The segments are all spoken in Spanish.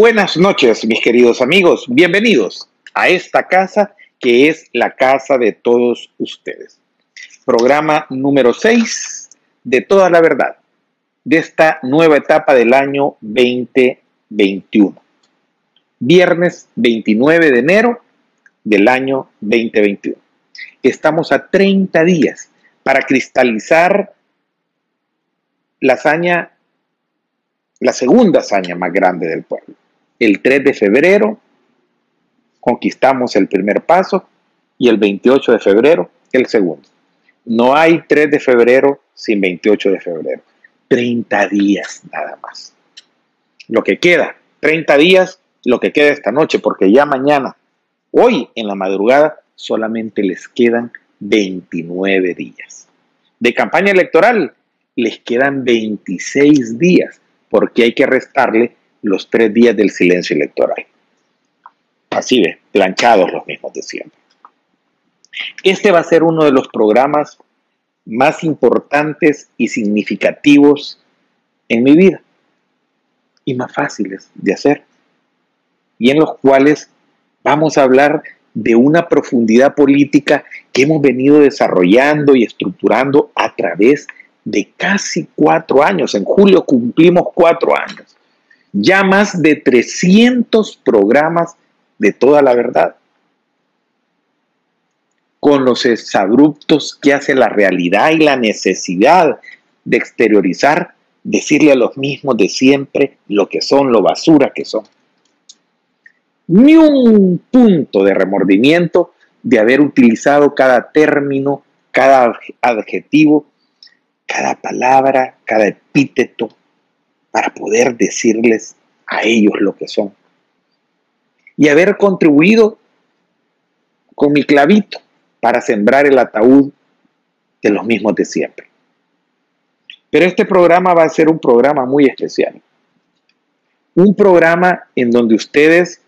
Buenas noches, mis queridos amigos. Bienvenidos a esta casa que es la casa de todos ustedes. Programa número 6 de Toda la Verdad de esta nueva etapa del año 2021. Viernes 29 de enero del año 2021. Estamos a 30 días para cristalizar la hazaña la segunda hazaña más grande del pueblo. El 3 de febrero conquistamos el primer paso y el 28 de febrero el segundo. No hay 3 de febrero sin 28 de febrero. 30 días nada más. Lo que queda, 30 días, lo que queda esta noche, porque ya mañana, hoy en la madrugada, solamente les quedan 29 días. De campaña electoral les quedan 26 días porque hay que restarle los tres días del silencio electoral. Así ve, planchados los mismos de siempre. Este va a ser uno de los programas más importantes y significativos en mi vida y más fáciles de hacer y en los cuales vamos a hablar de una profundidad política que hemos venido desarrollando y estructurando a través de casi cuatro años. En julio cumplimos cuatro años. Ya más de 300 programas de toda la verdad. Con los exabruptos que hace la realidad y la necesidad de exteriorizar, decirle a los mismos de siempre lo que son, lo basura que son. Ni un punto de remordimiento de haber utilizado cada término, cada adjetivo cada palabra, cada epíteto, para poder decirles a ellos lo que son. Y haber contribuido con mi clavito para sembrar el ataúd de los mismos de siempre. Pero este programa va a ser un programa muy especial. Un programa en donde ustedes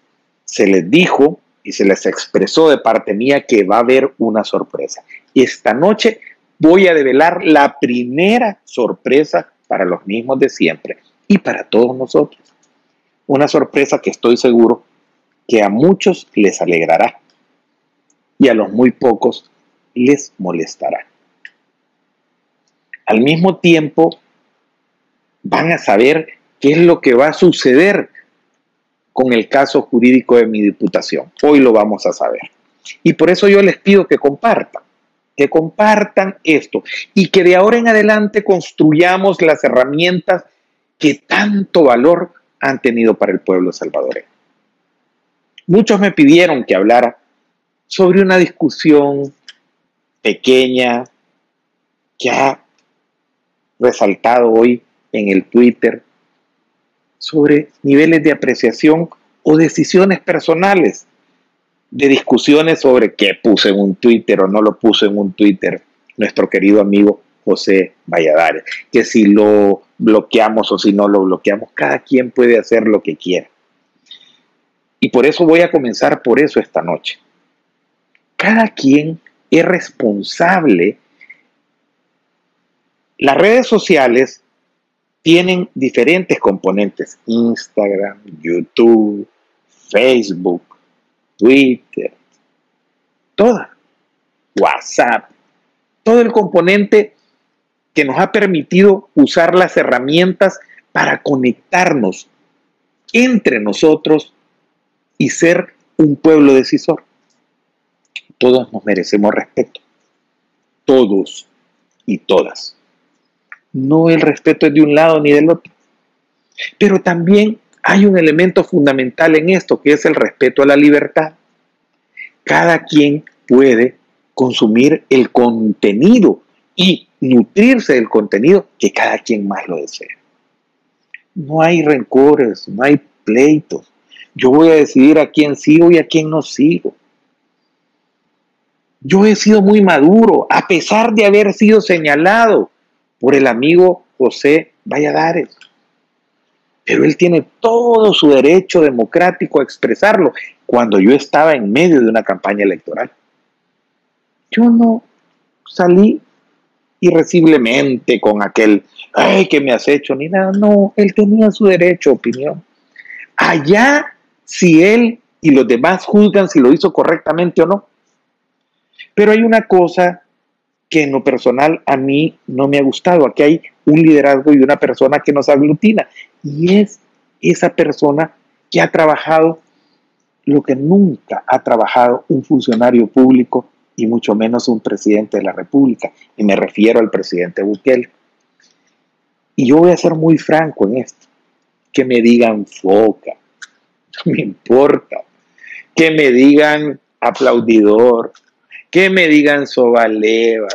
se les dijo y se les expresó de parte mía que va a haber una sorpresa. Esta noche voy a develar la primera sorpresa para los mismos de siempre y para todos nosotros. Una sorpresa que estoy seguro que a muchos les alegrará y a los muy pocos les molestará. Al mismo tiempo, van a saber qué es lo que va a suceder con el caso jurídico de mi diputación. Hoy lo vamos a saber. Y por eso yo les pido que compartan que compartan esto y que de ahora en adelante construyamos las herramientas que tanto valor han tenido para el pueblo salvadoreño. Muchos me pidieron que hablara sobre una discusión pequeña que ha resaltado hoy en el Twitter sobre niveles de apreciación o decisiones personales de discusiones sobre qué puse en un Twitter o no lo puso en un Twitter nuestro querido amigo José Valladares, que si lo bloqueamos o si no lo bloqueamos, cada quien puede hacer lo que quiera. Y por eso voy a comenzar por eso esta noche. Cada quien es responsable. Las redes sociales tienen diferentes componentes, Instagram, YouTube, Facebook, Twitter, toda, WhatsApp, todo el componente que nos ha permitido usar las herramientas para conectarnos entre nosotros y ser un pueblo decisor. Todos nos merecemos respeto. Todos y todas. No el respeto es de un lado ni del otro. Pero también hay un elemento fundamental en esto, que es el respeto a la libertad. Cada quien puede consumir el contenido y nutrirse del contenido que cada quien más lo desea. No hay rencores, no hay pleitos. Yo voy a decidir a quién sigo y a quién no sigo. Yo he sido muy maduro, a pesar de haber sido señalado por el amigo José Valladares pero él tiene todo su derecho democrático a expresarlo cuando yo estaba en medio de una campaña electoral. Yo no salí irreciblemente con aquel, ay, que me has hecho, ni nada. No, él tenía su derecho opinión. Allá, si él y los demás juzgan si lo hizo correctamente o no. Pero hay una cosa que en lo personal a mí no me ha gustado. Aquí hay un liderazgo y una persona que nos aglutina. Y es esa persona que ha trabajado lo que nunca ha trabajado un funcionario público y mucho menos un presidente de la República. Y me refiero al presidente Bukele. Y yo voy a ser muy franco en esto. Que me digan foca, no me importa. Que me digan aplaudidor, que me digan sobaleva,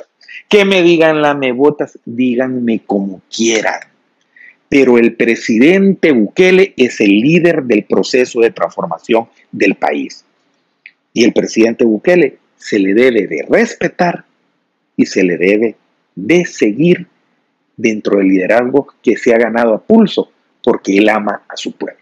que me digan lamebotas, díganme como quieran. Pero el presidente Bukele es el líder del proceso de transformación del país. Y el presidente Bukele se le debe de respetar y se le debe de seguir dentro del liderazgo que se ha ganado a pulso, porque él ama a su pueblo.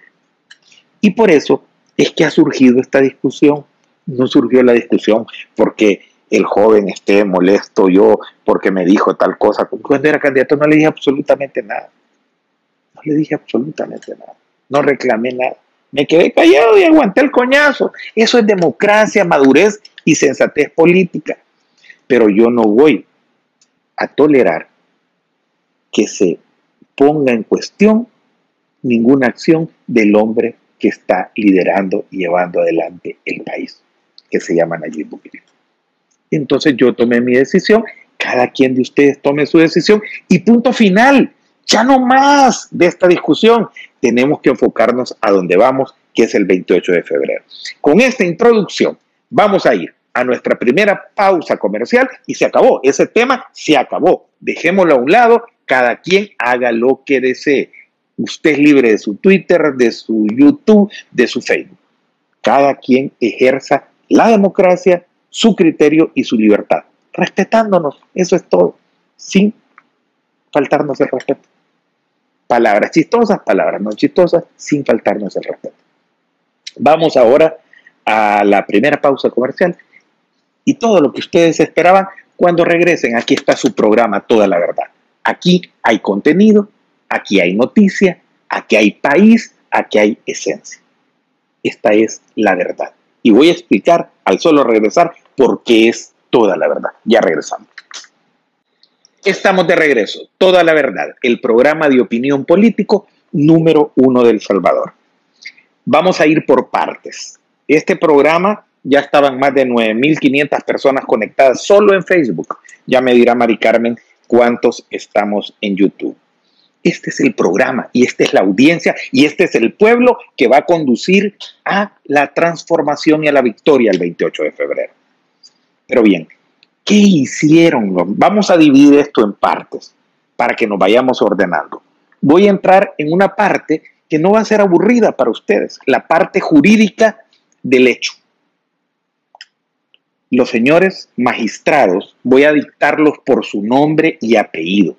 Y por eso es que ha surgido esta discusión. No surgió la discusión porque el joven esté molesto yo porque me dijo tal cosa. Cuando era candidato no le dije absolutamente nada. No le dije absolutamente nada. No reclamé nada. Me quedé callado y aguanté el coñazo. Eso es democracia, madurez y sensatez política. Pero yo no voy a tolerar que se ponga en cuestión ninguna acción del hombre que está liderando y llevando adelante el país, que se llama Nayib Bukele. Entonces yo tomé mi decisión, cada quien de ustedes tome su decisión y punto final. Ya no más de esta discusión. Tenemos que enfocarnos a donde vamos, que es el 28 de febrero. Con esta introducción vamos a ir a nuestra primera pausa comercial y se acabó. Ese tema se acabó. Dejémoslo a un lado, cada quien haga lo que desee. Usted es libre de su Twitter, de su YouTube, de su Facebook. Cada quien ejerza la democracia, su criterio y su libertad, respetándonos. Eso es todo, sin faltarnos el respeto. Palabras chistosas, palabras no chistosas, sin faltarnos el respeto. Vamos ahora a la primera pausa comercial y todo lo que ustedes esperaban cuando regresen. Aquí está su programa Toda la Verdad. Aquí hay contenido, aquí hay noticia, aquí hay país, aquí hay esencia. Esta es la verdad. Y voy a explicar al solo regresar por qué es toda la verdad. Ya regresamos. Estamos de regreso. Toda la verdad, el programa de opinión político número uno del Salvador. Vamos a ir por partes. Este programa ya estaban más de 9.500 personas conectadas solo en Facebook. Ya me dirá Mari Carmen cuántos estamos en YouTube. Este es el programa y esta es la audiencia y este es el pueblo que va a conducir a la transformación y a la victoria el 28 de febrero. Pero bien, ¿qué hicieron? Vamos a dividir esto en partes para que nos vayamos ordenando. Voy a entrar en una parte que no va a ser aburrida para ustedes, la parte jurídica del hecho los señores magistrados, voy a dictarlos por su nombre y apellido,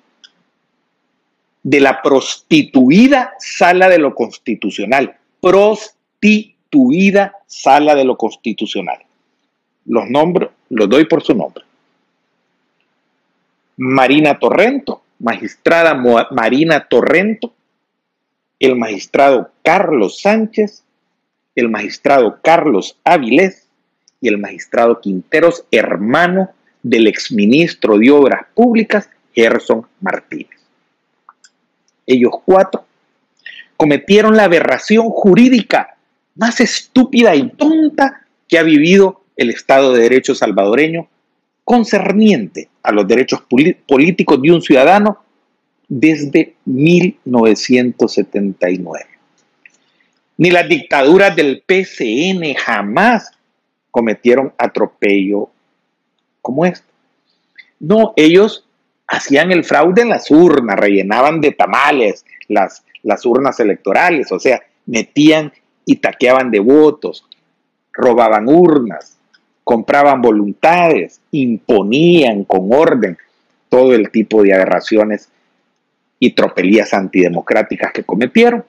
de la prostituida sala de lo constitucional, prostituida sala de lo constitucional. Los nombres, los doy por su nombre. Marina Torrento, magistrada Marina Torrento, el magistrado Carlos Sánchez, el magistrado Carlos Avilés, y el magistrado Quinteros, hermano del exministro de Obras Públicas, Gerson Martínez. Ellos cuatro cometieron la aberración jurídica más estúpida y tonta que ha vivido el Estado de Derecho salvadoreño concerniente a los derechos políticos de un ciudadano desde 1979. Ni las dictaduras del PCN jamás cometieron atropello como este. No, ellos hacían el fraude en las urnas, rellenaban de tamales las, las urnas electorales, o sea, metían y taqueaban de votos, robaban urnas, compraban voluntades, imponían con orden todo el tipo de aberraciones y tropelías antidemocráticas que cometieron,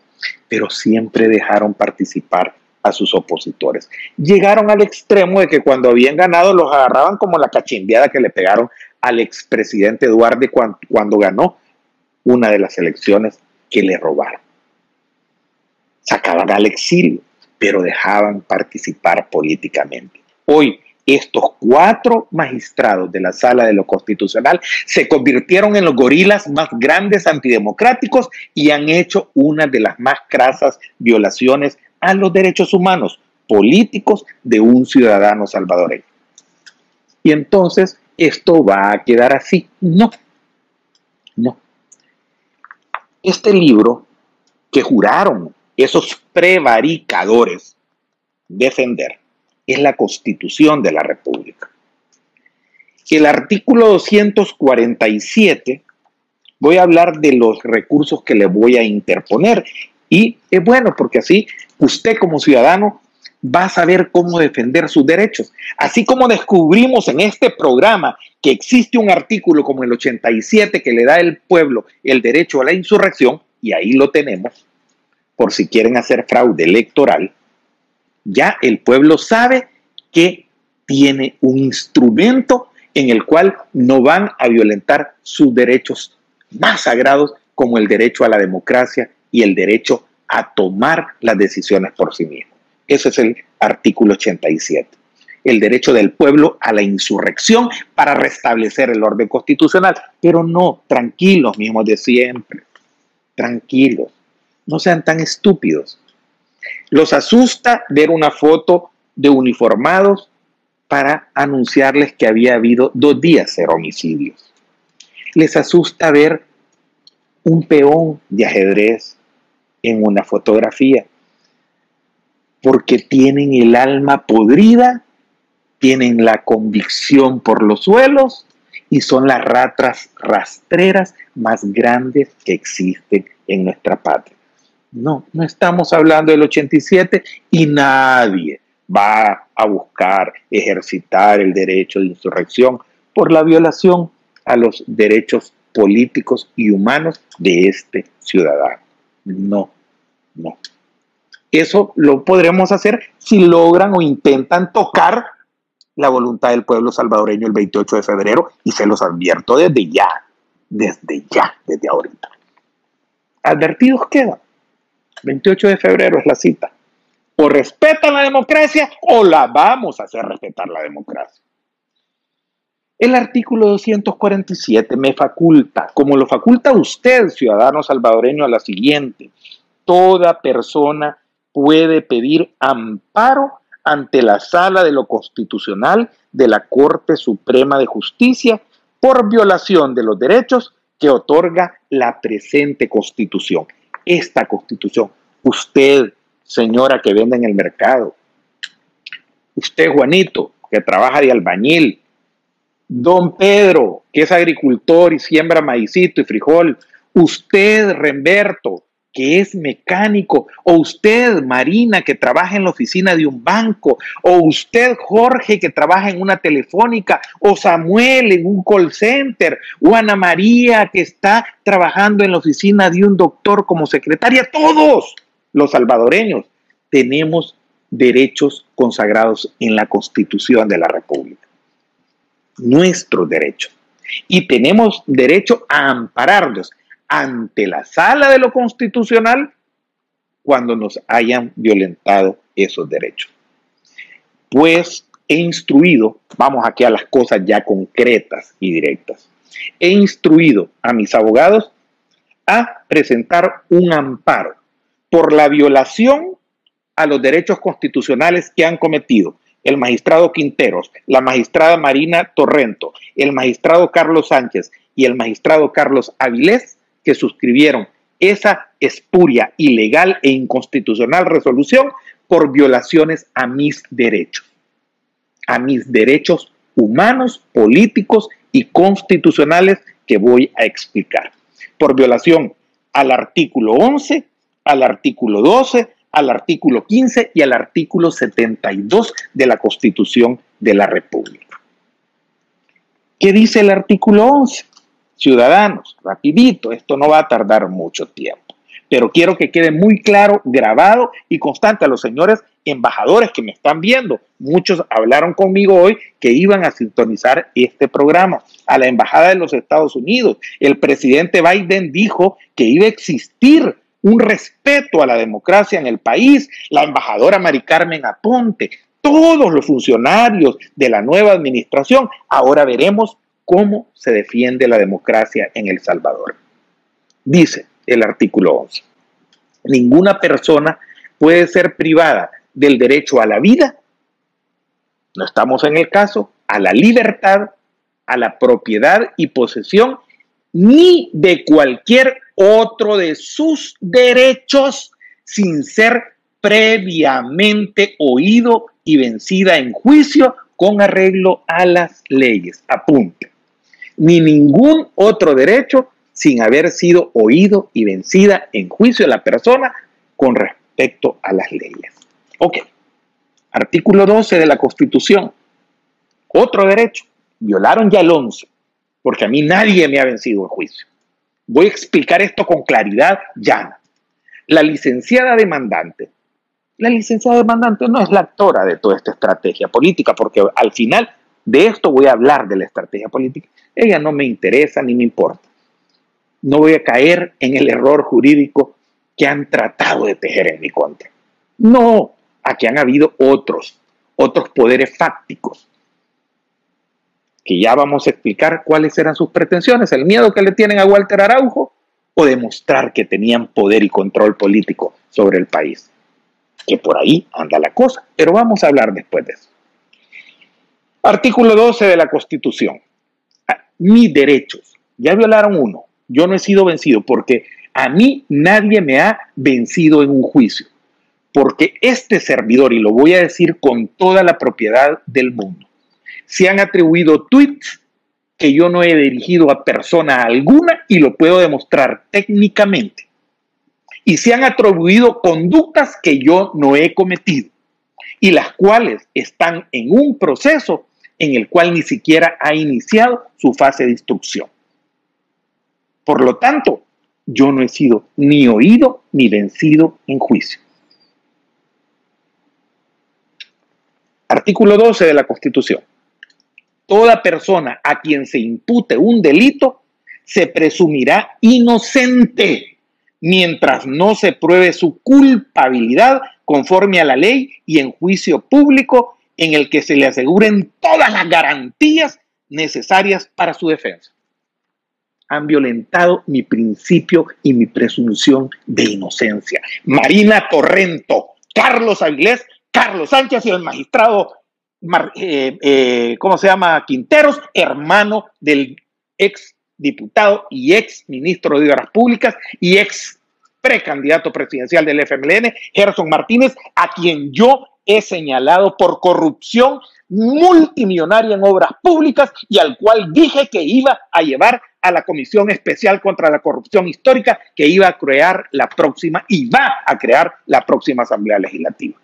pero siempre dejaron participar a sus opositores. Llegaron al extremo de que cuando habían ganado los agarraban como la cachimbiada que le pegaron al expresidente Duarte cuando, cuando ganó una de las elecciones que le robaron. sacaban al exilio, pero dejaban participar políticamente. Hoy, estos cuatro magistrados de la Sala de lo Constitucional se convirtieron en los gorilas más grandes antidemocráticos y han hecho una de las más crasas violaciones a los derechos humanos políticos de un ciudadano salvadoreño. Y entonces, ¿esto va a quedar así? No, no. Este libro que juraron esos prevaricadores defender es la constitución de la República. El artículo 247, voy a hablar de los recursos que le voy a interponer y es bueno porque así usted como ciudadano va a saber cómo defender sus derechos. Así como descubrimos en este programa que existe un artículo como el 87 que le da al pueblo el derecho a la insurrección, y ahí lo tenemos, por si quieren hacer fraude electoral, ya el pueblo sabe que tiene un instrumento en el cual no van a violentar sus derechos más sagrados como el derecho a la democracia y el derecho a tomar las decisiones por sí mismo. Ese es el artículo 87. El derecho del pueblo a la insurrección para restablecer el orden constitucional. Pero no, tranquilos, mismos de siempre. Tranquilos. No sean tan estúpidos. Los asusta ver una foto de uniformados para anunciarles que había habido dos días de homicidios. Les asusta ver un peón de ajedrez en una fotografía porque tienen el alma podrida, tienen la convicción por los suelos y son las ratas rastreras más grandes que existen en nuestra patria. No, no estamos hablando del 87 y nadie va a buscar ejercitar el derecho de insurrección por la violación a los derechos políticos y humanos de este ciudadano. No, no. Eso lo podremos hacer si logran o intentan tocar la voluntad del pueblo salvadoreño el 28 de febrero y se los advierto desde ya, desde ya, desde ahorita. Advertidos quedan. 28 de febrero es la cita. O respetan la democracia o la vamos a hacer respetar la democracia. El artículo 247 me faculta, como lo faculta usted, ciudadano salvadoreño, a la siguiente. Toda persona puede pedir amparo ante la Sala de lo Constitucional de la Corte Suprema de Justicia por violación de los derechos que otorga la presente Constitución. Esta Constitución, usted, señora que vende en el mercado, usted, Juanito, que trabaja de albañil, don Pedro, que es agricultor y siembra maicito y frijol, usted, Remberto, que es mecánico, o usted, Marina, que trabaja en la oficina de un banco, o usted, Jorge, que trabaja en una telefónica, o Samuel en un call center, o Ana María, que está trabajando en la oficina de un doctor como secretaria, todos los salvadoreños tenemos derechos consagrados en la Constitución de la República. Nuestros derechos. Y tenemos derecho a ampararlos ante la sala de lo constitucional cuando nos hayan violentado esos derechos. Pues he instruido, vamos aquí a las cosas ya concretas y directas, he instruido a mis abogados a presentar un amparo por la violación a los derechos constitucionales que han cometido el magistrado Quinteros, la magistrada Marina Torrento, el magistrado Carlos Sánchez y el magistrado Carlos Avilés que suscribieron esa espuria, ilegal e inconstitucional resolución por violaciones a mis derechos, a mis derechos humanos, políticos y constitucionales que voy a explicar. Por violación al artículo 11, al artículo 12, al artículo 15 y al artículo 72 de la Constitución de la República. ¿Qué dice el artículo 11? Ciudadanos, rapidito, esto no va a tardar mucho tiempo. Pero quiero que quede muy claro, grabado y constante a los señores embajadores que me están viendo. Muchos hablaron conmigo hoy que iban a sintonizar este programa. A la Embajada de los Estados Unidos, el presidente Biden dijo que iba a existir un respeto a la democracia en el país, la embajadora Mari Carmen Aponte, todos los funcionarios de la nueva administración, ahora veremos cómo se defiende la democracia en El Salvador. Dice el artículo 11, ninguna persona puede ser privada del derecho a la vida, no estamos en el caso, a la libertad, a la propiedad y posesión, ni de cualquier otro de sus derechos sin ser previamente oído y vencida en juicio con arreglo a las leyes. Apunte. Ni ningún otro derecho sin haber sido oído y vencida en juicio la persona con respecto a las leyes. Ok. Artículo 12 de la Constitución. Otro derecho. Violaron ya el 11, porque a mí nadie me ha vencido en juicio. Voy a explicar esto con claridad llana. La licenciada demandante la licenciada demandante no es la actora de toda esta estrategia política, porque al final de esto voy a hablar de la estrategia política. Ella no me interesa ni me importa. No voy a caer en el error jurídico que han tratado de tejer en mi contra. No, aquí han habido otros, otros poderes fácticos, que ya vamos a explicar cuáles eran sus pretensiones, el miedo que le tienen a Walter Araujo o demostrar que tenían poder y control político sobre el país que por ahí anda la cosa, pero vamos a hablar después de eso. Artículo 12 de la Constitución. Ah, mis derechos. Ya violaron uno. Yo no he sido vencido porque a mí nadie me ha vencido en un juicio. Porque este servidor, y lo voy a decir con toda la propiedad del mundo, se han atribuido tweets que yo no he dirigido a persona alguna y lo puedo demostrar técnicamente y se han atribuido conductas que yo no he cometido y las cuales están en un proceso en el cual ni siquiera ha iniciado su fase de instrucción. Por lo tanto, yo no he sido ni oído ni vencido en juicio. Artículo 12 de la Constitución. Toda persona a quien se impute un delito se presumirá inocente mientras no se pruebe su culpabilidad conforme a la ley y en juicio público en el que se le aseguren todas las garantías necesarias para su defensa. Han violentado mi principio y mi presunción de inocencia. Marina Torrento, Carlos Avilés, Carlos Sánchez y el magistrado, eh, eh, ¿cómo se llama? Quinteros, hermano del ex diputado y ex ministro de Obras Públicas y ex precandidato presidencial del FMLN, Gerson Martínez, a quien yo he señalado por corrupción multimillonaria en obras públicas y al cual dije que iba a llevar a la Comisión Especial contra la Corrupción Histórica que iba a crear la próxima y va a crear la próxima Asamblea Legislativa.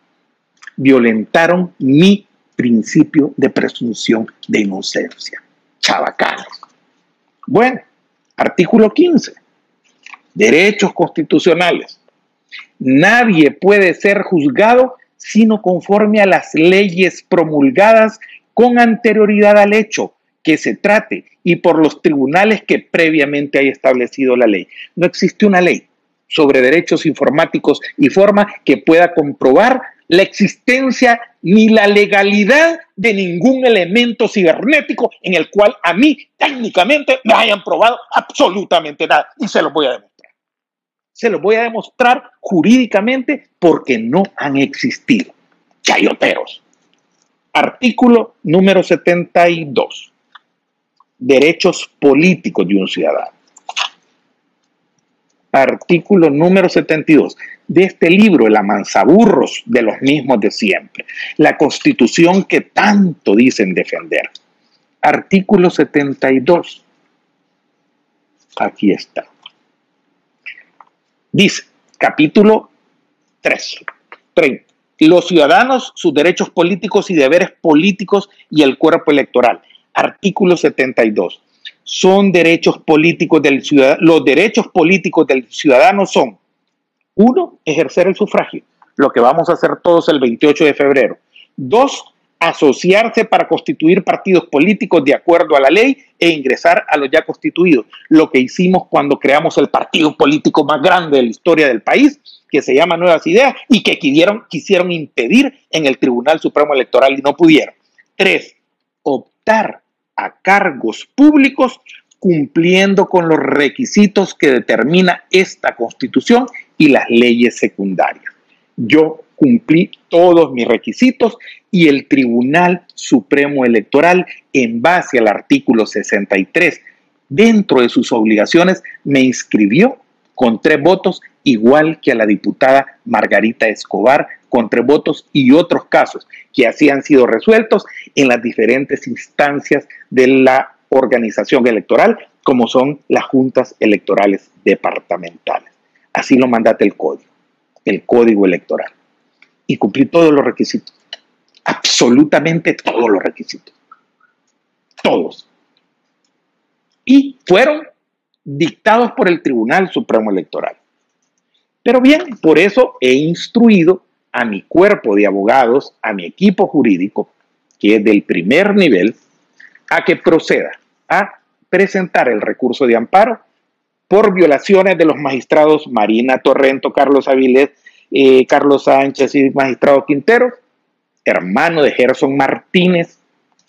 Violentaron mi principio de presunción de inocencia. Chavacanes. Bueno, artículo 15. Derechos constitucionales. Nadie puede ser juzgado sino conforme a las leyes promulgadas con anterioridad al hecho que se trate y por los tribunales que previamente haya establecido la ley. No existe una ley sobre derechos informáticos y forma que pueda comprobar la existencia ni la legalidad de ningún elemento cibernético en el cual a mí técnicamente me hayan probado absolutamente nada. Y se los voy a demostrar. Se los voy a demostrar jurídicamente porque no han existido. Chayoteros. Artículo número 72. Derechos políticos de un ciudadano artículo número 72 de este libro, El amansaburros de los mismos de siempre, la constitución que tanto dicen defender. Artículo 72. Aquí está. Dice, capítulo 3, 30. Los ciudadanos, sus derechos políticos y deberes políticos y el cuerpo electoral. Artículo 72 son derechos políticos del ciudadano. Los derechos políticos del ciudadano son, uno, ejercer el sufragio, lo que vamos a hacer todos el 28 de febrero. Dos, asociarse para constituir partidos políticos de acuerdo a la ley e ingresar a los ya constituidos. Lo que hicimos cuando creamos el partido político más grande de la historia del país, que se llama Nuevas Ideas, y que quisieron, quisieron impedir en el Tribunal Supremo Electoral y no pudieron. Tres, optar a cargos públicos cumpliendo con los requisitos que determina esta constitución y las leyes secundarias. Yo cumplí todos mis requisitos y el Tribunal Supremo Electoral, en base al artículo 63, dentro de sus obligaciones, me inscribió con tres votos, igual que a la diputada Margarita Escobar, con tres votos y otros casos que así han sido resueltos en las diferentes instancias de la organización electoral, como son las juntas electorales departamentales. Así lo mandate el código, el código electoral y cumplí todos los requisitos. Absolutamente todos los requisitos. Todos. Y fueron dictados por el Tribunal Supremo Electoral. Pero bien, por eso he instruido a mi cuerpo de abogados, a mi equipo jurídico, que es del primer nivel, a que proceda a presentar el recurso de amparo por violaciones de los magistrados Marina Torrento, Carlos Avilés eh, Carlos Sánchez y magistrado Quintero, hermano de Gerson Martínez,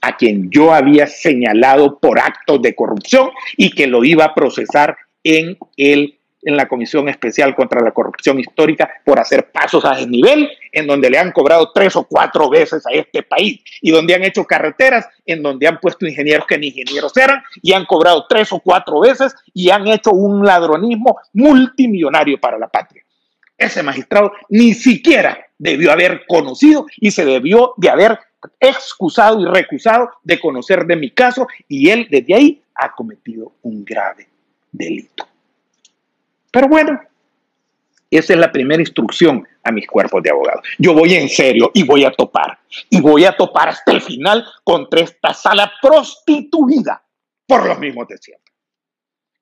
a quien yo había señalado por actos de corrupción y que lo iba a procesar en, el, en la Comisión Especial contra la Corrupción Histórica por hacer pasos a desnivel, en donde le han cobrado tres o cuatro veces a este país y donde han hecho carreteras, en donde han puesto ingenieros que ni ingenieros eran y han cobrado tres o cuatro veces y han hecho un ladronismo multimillonario para la patria ese magistrado ni siquiera debió haber conocido y se debió de haber excusado y recusado de conocer de mi caso y él desde ahí ha cometido un grave delito. Pero bueno, esa es la primera instrucción a mis cuerpos de abogados. Yo voy en serio y voy a topar. Y voy a topar hasta el final contra esta sala prostituida por los mismos de siempre.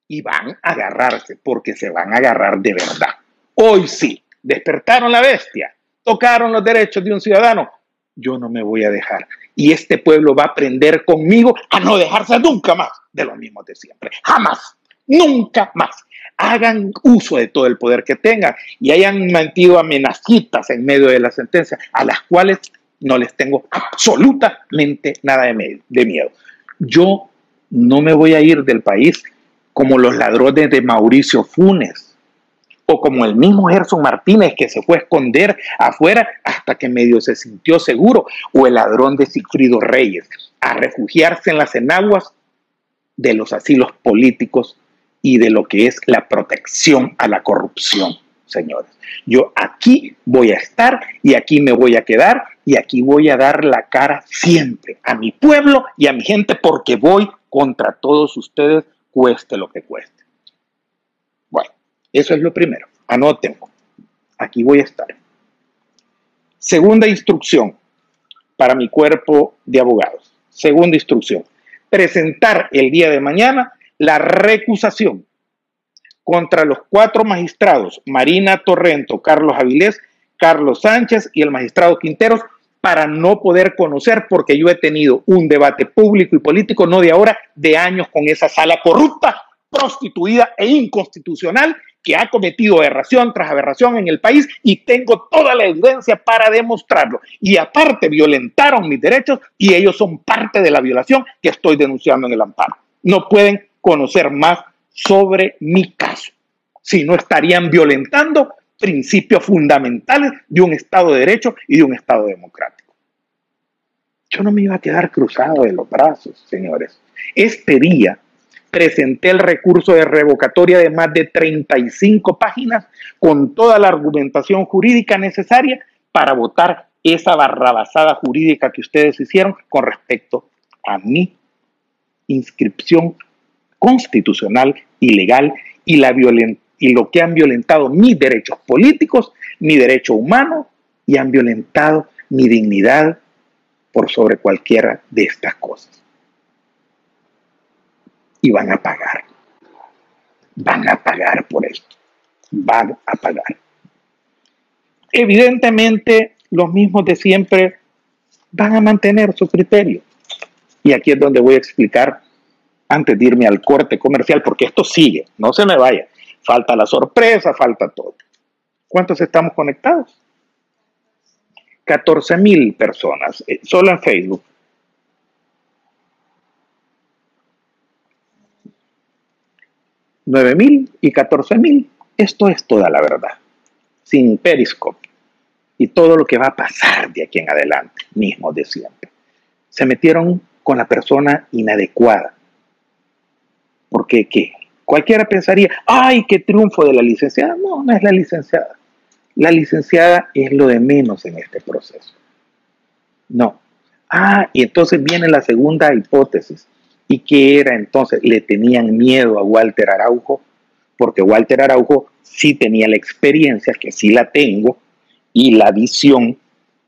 Y van a agarrarse porque se van a agarrar de verdad. Hoy sí, despertaron la bestia, tocaron los derechos de un ciudadano. Yo no me voy a dejar. Y este pueblo va a aprender conmigo a no dejarse nunca más de lo mismo de siempre. Jamás, nunca más. Hagan uso de todo el poder que tengan y hayan metido amenazitas en medio de la sentencia, a las cuales no les tengo absolutamente nada de, de miedo. Yo no me voy a ir del país como los ladrones de Mauricio Funes o como el mismo Gerson Martínez que se fue a esconder afuera hasta que medio se sintió seguro, o el ladrón de Sigfrido Reyes, a refugiarse en las enaguas de los asilos políticos y de lo que es la protección a la corrupción, señores. Yo aquí voy a estar y aquí me voy a quedar y aquí voy a dar la cara siempre a mi pueblo y a mi gente porque voy contra todos ustedes, cueste lo que cueste. Eso es lo primero. Anoten. Aquí voy a estar. Segunda instrucción para mi cuerpo de abogados. Segunda instrucción. Presentar el día de mañana la recusación contra los cuatro magistrados, Marina Torrento, Carlos Avilés, Carlos Sánchez y el magistrado Quinteros, para no poder conocer, porque yo he tenido un debate público y político, no de ahora, de años con esa sala corrupta, prostituida e inconstitucional que ha cometido aberración tras aberración en el país y tengo toda la evidencia para demostrarlo. Y aparte violentaron mis derechos y ellos son parte de la violación que estoy denunciando en el amparo. No pueden conocer más sobre mi caso, si no estarían violentando principios fundamentales de un Estado de Derecho y de un Estado democrático. Yo no me iba a quedar cruzado de los brazos, señores. Este día presenté el recurso de revocatoria de más de 35 páginas con toda la argumentación jurídica necesaria para votar esa barrabasada jurídica que ustedes hicieron con respecto a mi inscripción constitucional y legal y, y lo que han violentado mis derechos políticos, mi derecho humano y han violentado mi dignidad por sobre cualquiera de estas cosas y van a pagar. Van a pagar por esto. Van a pagar. Evidentemente, los mismos de siempre van a mantener su criterio. Y aquí es donde voy a explicar, antes de irme al corte comercial, porque esto sigue, no se me vaya. Falta la sorpresa, falta todo. ¿Cuántos estamos conectados? 14 mil personas, eh, solo en Facebook. ¿9 mil y 14 mil. Esto es toda la verdad, sin Periscope y todo lo que va a pasar de aquí en adelante, mismo de siempre. Se metieron con la persona inadecuada. Porque ¿qué? Cualquiera pensaría, ay, qué triunfo de la licenciada. No, no es la licenciada. La licenciada es lo de menos en este proceso. No. Ah, y entonces viene la segunda hipótesis. ¿Y qué era entonces? Le tenían miedo a Walter Araujo, porque Walter Araujo sí tenía la experiencia, que sí la tengo, y la visión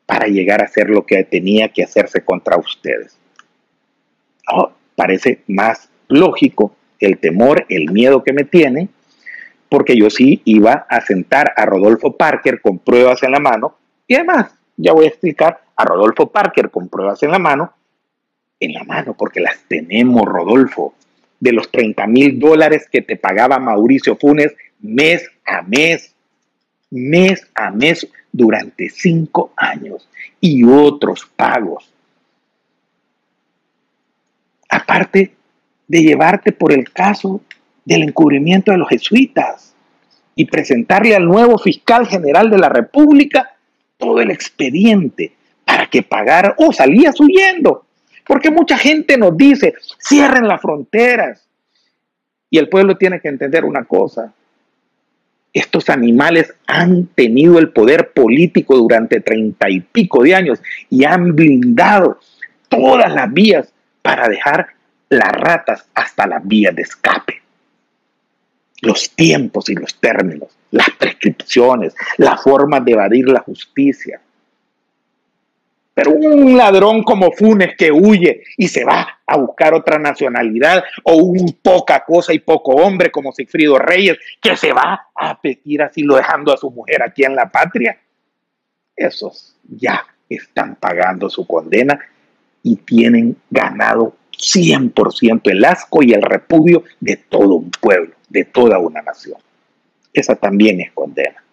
para llegar a hacer lo que tenía que hacerse contra ustedes. Oh, parece más lógico el temor, el miedo que me tiene, porque yo sí iba a sentar a Rodolfo Parker con pruebas en la mano, y además ya voy a explicar a Rodolfo Parker con pruebas en la mano, en la mano, porque las tenemos, Rodolfo, de los 30 mil dólares que te pagaba Mauricio Funes mes a mes, mes a mes durante cinco años y otros pagos. Aparte de llevarte por el caso del encubrimiento de los jesuitas y presentarle al nuevo fiscal general de la República todo el expediente para que pagara o salías huyendo. Porque mucha gente nos dice, cierren las fronteras. Y el pueblo tiene que entender una cosa. Estos animales han tenido el poder político durante treinta y pico de años y han blindado todas las vías para dejar las ratas hasta las vías de escape. Los tiempos y los términos, las prescripciones, la forma de evadir la justicia. Pero un ladrón como Funes que huye y se va a buscar otra nacionalidad, o un poca cosa y poco hombre como Sigfrido Reyes que se va a pedir así lo dejando a su mujer aquí en la patria, esos ya están pagando su condena y tienen ganado 100% el asco y el repudio de todo un pueblo, de toda una nación. Esa también es condena.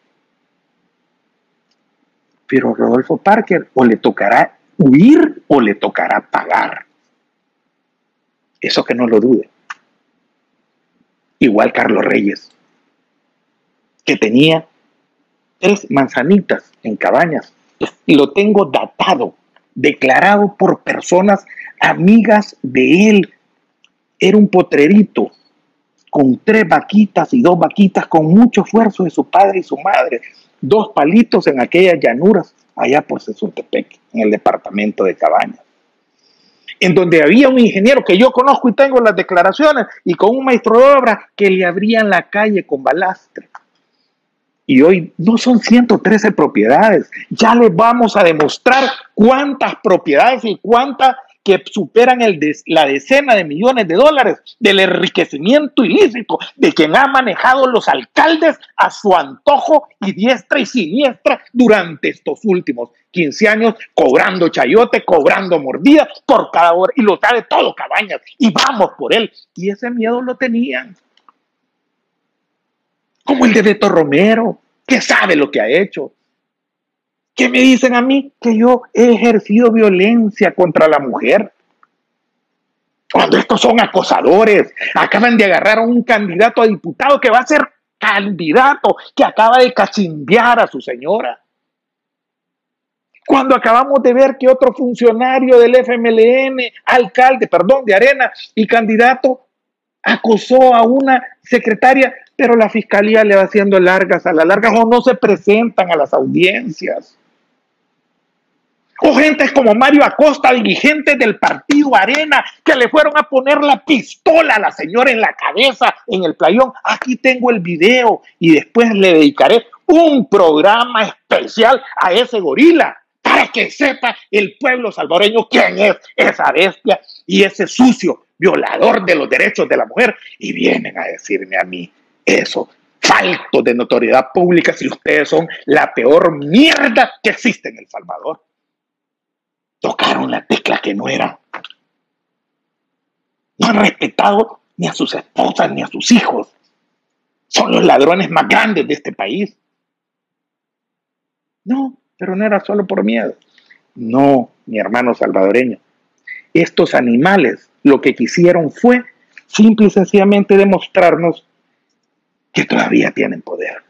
Pero Rodolfo Parker o le tocará huir o le tocará pagar. Eso que no lo dude. Igual Carlos Reyes, que tenía tres manzanitas en cabañas lo tengo datado declarado por personas amigas de él. Era un potrerito con tres vaquitas y dos vaquitas con mucho esfuerzo de su padre y su madre. Dos palitos en aquellas llanuras allá por Sesuntepec, en el departamento de Cabañas. En donde había un ingeniero que yo conozco y tengo las declaraciones y con un maestro de obra que le abrían la calle con balastre y hoy no son 113 propiedades. Ya les vamos a demostrar cuántas propiedades y cuántas que superan el la decena de millones de dólares del enriquecimiento ilícito de quien ha manejado los alcaldes a su antojo y diestra y siniestra durante estos últimos 15 años, cobrando chayote, cobrando mordida por cada hora, y lo sabe todo Cabañas, y vamos por él. Y ese miedo lo tenían como el de Beto Romero, que sabe lo que ha hecho. ¿Qué me dicen a mí? Que yo he ejercido violencia contra la mujer. Cuando estos son acosadores, acaban de agarrar a un candidato a diputado que va a ser candidato, que acaba de cachimbear a su señora. Cuando acabamos de ver que otro funcionario del FMLN, alcalde, perdón, de Arena y candidato, acosó a una secretaria pero la fiscalía le va haciendo largas a la larga o no se presentan a las audiencias. O gente como Mario Acosta, dirigente del partido Arena, que le fueron a poner la pistola a la señora en la cabeza en el playón. Aquí tengo el video y después le dedicaré un programa especial a ese gorila para que sepa el pueblo salvadoreño quién es esa bestia y ese sucio violador de los derechos de la mujer. Y vienen a decirme a mí eso, falto de notoriedad pública si ustedes son la peor mierda que existe en El Salvador. tocaron la tecla que no era. No han respetado ni a sus esposas ni a sus hijos. Son los ladrones más grandes de este país. No, pero no era solo por miedo. No, mi hermano salvadoreño. Estos animales lo que quisieron fue simple y sencillamente demostrarnos que todavía tienen poder,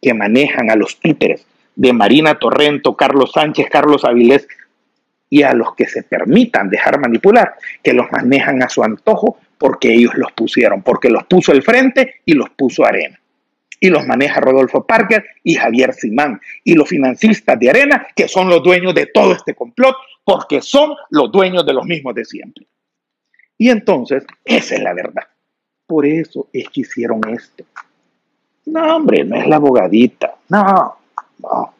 que manejan a los títeres de Marina Torrento, Carlos Sánchez, Carlos Avilés y a los que se permitan dejar manipular, que los manejan a su antojo porque ellos los pusieron, porque los puso el frente y los puso arena. Y los maneja Rodolfo Parker y Javier Simán. Y los financistas de arena, que son los dueños de todo este complot, porque son los dueños de los mismos de siempre. Y entonces, esa es la verdad. Por eso es que hicieron esto. No, hombre, no es la abogadita. No, no,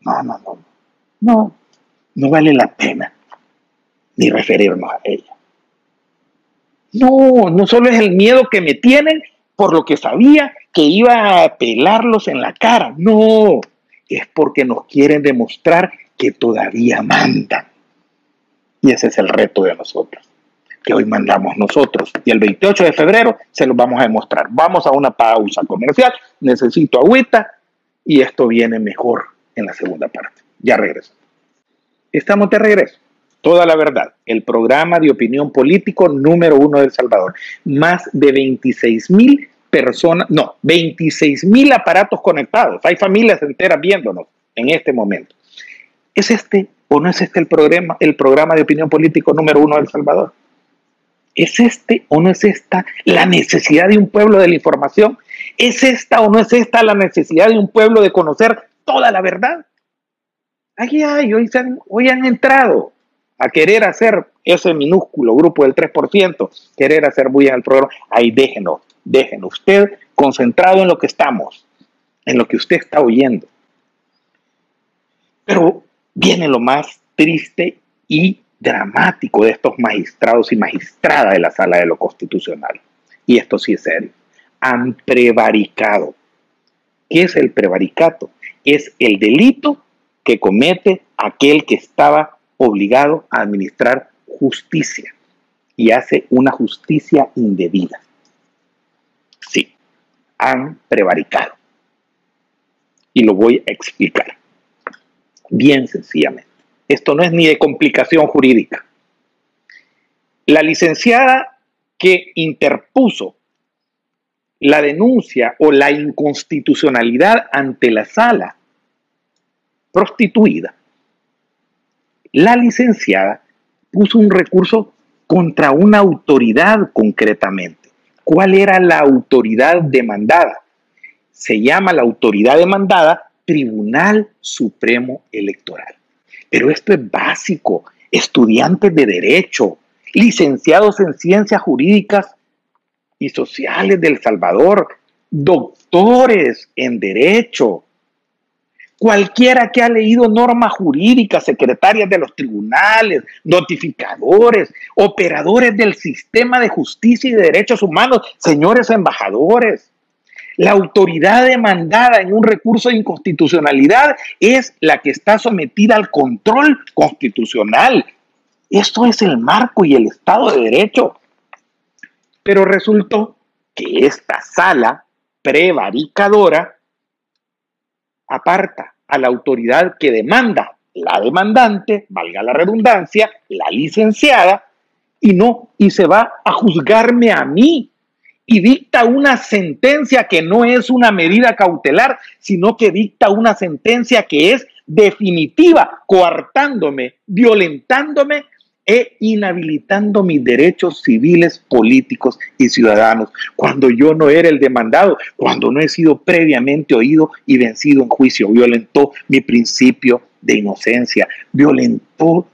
no, no, no. No, no vale la pena ni referirnos a ella. No, no solo es el miedo que me tienen por lo que sabía que iba a pelarlos en la cara. No, es porque nos quieren demostrar que todavía mandan. Y ese es el reto de nosotros que hoy mandamos nosotros. Y el 28 de febrero se los vamos a demostrar. Vamos a una pausa comercial. Necesito agüita y esto viene mejor en la segunda parte. Ya regreso. Estamos de regreso. Toda la verdad, el programa de opinión político número uno de El Salvador. Más de 26 mil personas, no, 26 mil aparatos conectados. Hay familias enteras viéndonos en este momento. ¿Es este o no es este el programa, el programa de opinión político número uno de El Salvador? ¿Es este o no es esta la necesidad de un pueblo de la información? ¿Es esta o no es esta la necesidad de un pueblo de conocer toda la verdad? Aquí hay, hoy, han, entrado a querer hacer ese minúsculo grupo del 3%, querer hacer bulla en el programa. Ahí déjenos, déjenos. Usted concentrado en lo que estamos, en lo que usted está oyendo. Pero viene lo más triste y dramático de estos magistrados y magistradas de la sala de lo constitucional. Y esto sí es serio. Han prevaricado. ¿Qué es el prevaricato? Es el delito que comete aquel que estaba obligado a administrar justicia y hace una justicia indebida. Sí, han prevaricado. Y lo voy a explicar. Bien sencillamente. Esto no es ni de complicación jurídica. La licenciada que interpuso la denuncia o la inconstitucionalidad ante la sala prostituida, la licenciada puso un recurso contra una autoridad concretamente. ¿Cuál era la autoridad demandada? Se llama la autoridad demandada Tribunal Supremo Electoral. Pero esto es básico. Estudiantes de derecho, licenciados en ciencias jurídicas y sociales del Salvador, doctores en derecho, cualquiera que ha leído normas jurídicas, secretarias de los tribunales, notificadores, operadores del sistema de justicia y de derechos humanos, señores embajadores, la autoridad demandada en un recurso de inconstitucionalidad es la que está sometida al control constitucional. Esto es el marco y el Estado de Derecho. Pero resultó que esta sala prevaricadora aparta a la autoridad que demanda, la demandante, valga la redundancia, la licenciada, y no, y se va a juzgarme a mí, y dicta una sentencia que no es una medida cautelar, sino que dicta una sentencia que es definitiva, coartándome, violentándome e inhabilitando mis derechos civiles, políticos y ciudadanos, cuando yo no era el demandado, cuando no he sido previamente oído y vencido en juicio, violentó mi principio de inocencia, violentó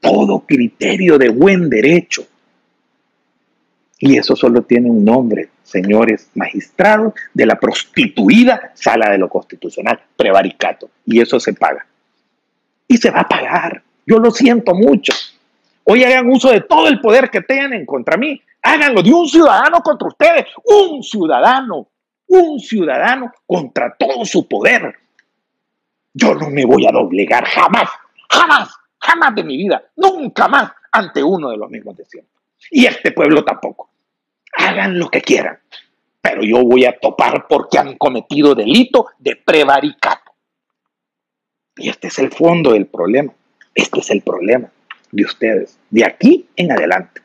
todo criterio de buen derecho. Y eso solo tiene un nombre, señores magistrados de la prostituida sala de lo constitucional, prevaricato. Y eso se paga. Y se va a pagar. Yo lo siento mucho. Hoy hagan uso de todo el poder que tienen contra mí. Háganlo de un ciudadano contra ustedes. Un ciudadano. Un ciudadano contra todo su poder. Yo no me voy a doblegar jamás. Jamás. jamás de mi vida, nunca más ante uno de los mismos de siempre. Y este pueblo tampoco. Hagan lo que quieran, pero yo voy a topar porque han cometido delito de prevaricato. Y este es el fondo del problema. Este es el problema de ustedes, de aquí en adelante.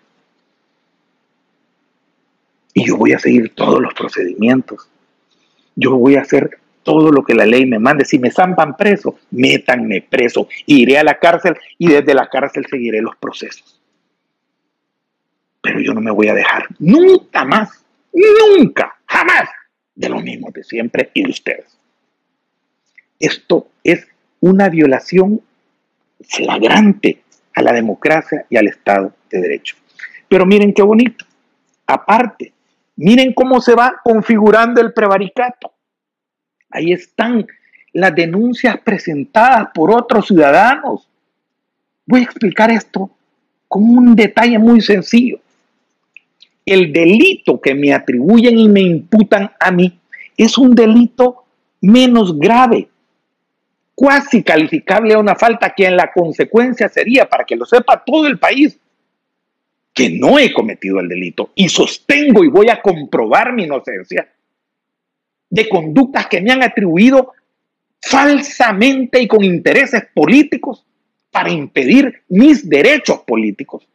Y yo voy a seguir todos los procedimientos. Yo voy a hacer todo lo que la ley me mande. Si me zampan preso, métanme preso. Iré a la cárcel y desde la cárcel seguiré los procesos. Pero yo no me voy a dejar nunca más, nunca, jamás de lo mismo de siempre y de ustedes. Esto es una violación flagrante a la democracia y al Estado de Derecho. Pero miren qué bonito. Aparte, miren cómo se va configurando el prevaricato. Ahí están las denuncias presentadas por otros ciudadanos. Voy a explicar esto con un detalle muy sencillo. El delito que me atribuyen y me imputan a mí es un delito menos grave, cuasi calificable a una falta que en la consecuencia sería, para que lo sepa todo el país, que no he cometido el delito y sostengo y voy a comprobar mi inocencia de conductas que me han atribuido falsamente y con intereses políticos para impedir mis derechos políticos.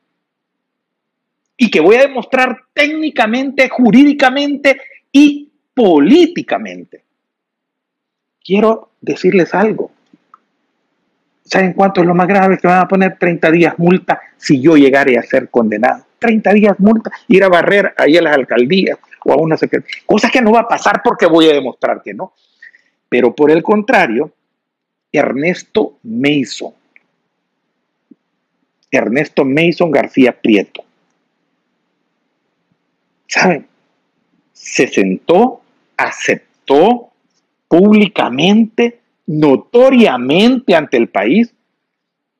Y que voy a demostrar técnicamente, jurídicamente y políticamente. Quiero decirles algo. ¿Saben cuánto es lo más grave? Que van a poner 30 días multa si yo llegare a ser condenado. 30 días multa, ir a barrer ahí a las alcaldías o a una secretaría. Cosa que no va a pasar porque voy a demostrar que no. Pero por el contrario, Ernesto Mason, Ernesto Mason García Prieto, ¿saben? Se sentó, aceptó públicamente, notoriamente ante el país,